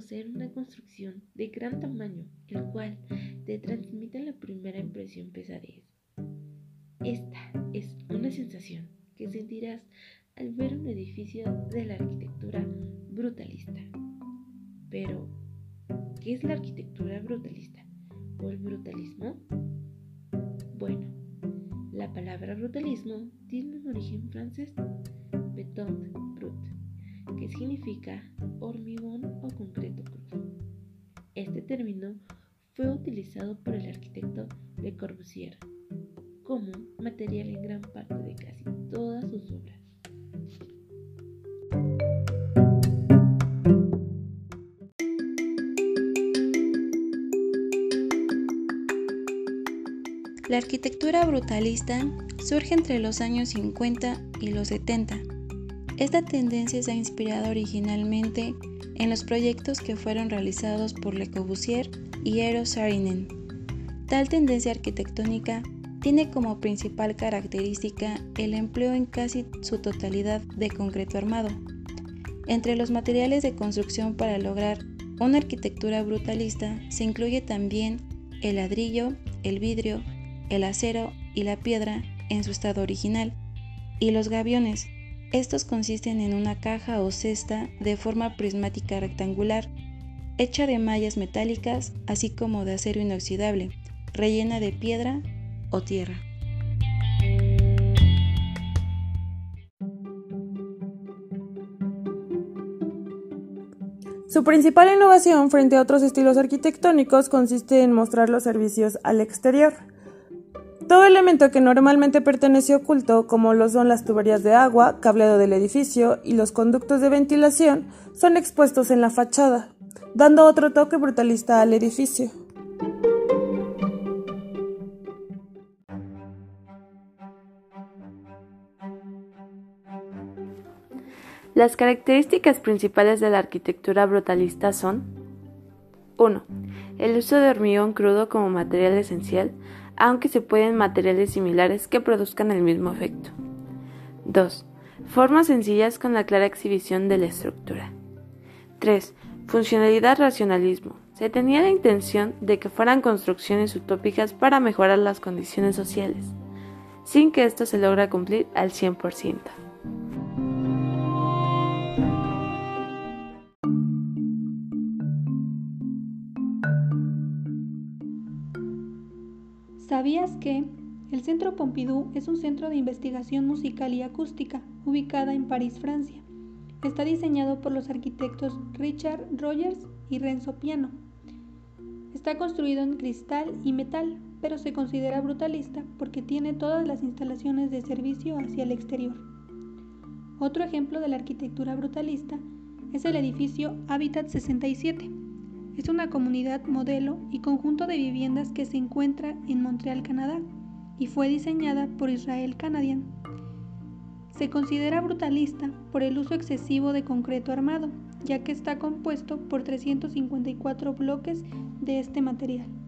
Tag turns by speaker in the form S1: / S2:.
S1: conocer una construcción de gran tamaño, el cual te transmite la primera impresión pesadez. Esta es una sensación que sentirás al ver un edificio de la arquitectura brutalista. Pero, ¿qué es la arquitectura brutalista o el brutalismo? Bueno, la palabra brutalismo tiene un origen francés, beton brut, que significa hormigón o concreto crudo. Este término fue utilizado por el arquitecto Le Corbusier como material en gran parte de casi todas sus obras.
S2: La arquitectura brutalista surge entre los años 50 y los 70. Esta tendencia se ha inspirado originalmente en los proyectos que fueron realizados por Le Corbusier y Eero Saarinen. Tal tendencia arquitectónica tiene como principal característica el empleo en casi su totalidad de concreto armado. Entre los materiales de construcción para lograr una arquitectura brutalista se incluye también el ladrillo, el vidrio, el acero y la piedra en su estado original, y los gaviones. Estos consisten en una caja o cesta de forma prismática rectangular, hecha de mallas metálicas, así como de acero inoxidable, rellena de piedra o tierra.
S3: Su principal innovación frente a otros estilos arquitectónicos consiste en mostrar los servicios al exterior. Todo elemento que normalmente pertenece oculto, como lo son las tuberías de agua, cableado del edificio y los conductos de ventilación, son expuestos en la fachada, dando otro toque brutalista al edificio.
S4: Las características principales de la arquitectura brutalista son 1. El uso de hormigón crudo como material esencial, aunque se pueden materiales similares que produzcan el mismo efecto. 2. Formas sencillas con la clara exhibición de la estructura. 3. Funcionalidad racionalismo. Se tenía la intención de que fueran construcciones utópicas para mejorar las condiciones sociales, sin que esto se logre cumplir al 100%.
S5: ¿Sabías que el Centro Pompidou es un centro de investigación musical y acústica ubicada en París, Francia? Está diseñado por los arquitectos Richard Rogers y Renzo Piano. Está construido en cristal y metal, pero se considera brutalista porque tiene todas las instalaciones de servicio hacia el exterior. Otro ejemplo de la arquitectura brutalista es el edificio Habitat 67, es una comunidad modelo y conjunto de viviendas que se encuentra en Montreal, Canadá, y fue diseñada por Israel Canadian. Se considera brutalista por el uso excesivo de concreto armado, ya que está compuesto por 354 bloques de este material.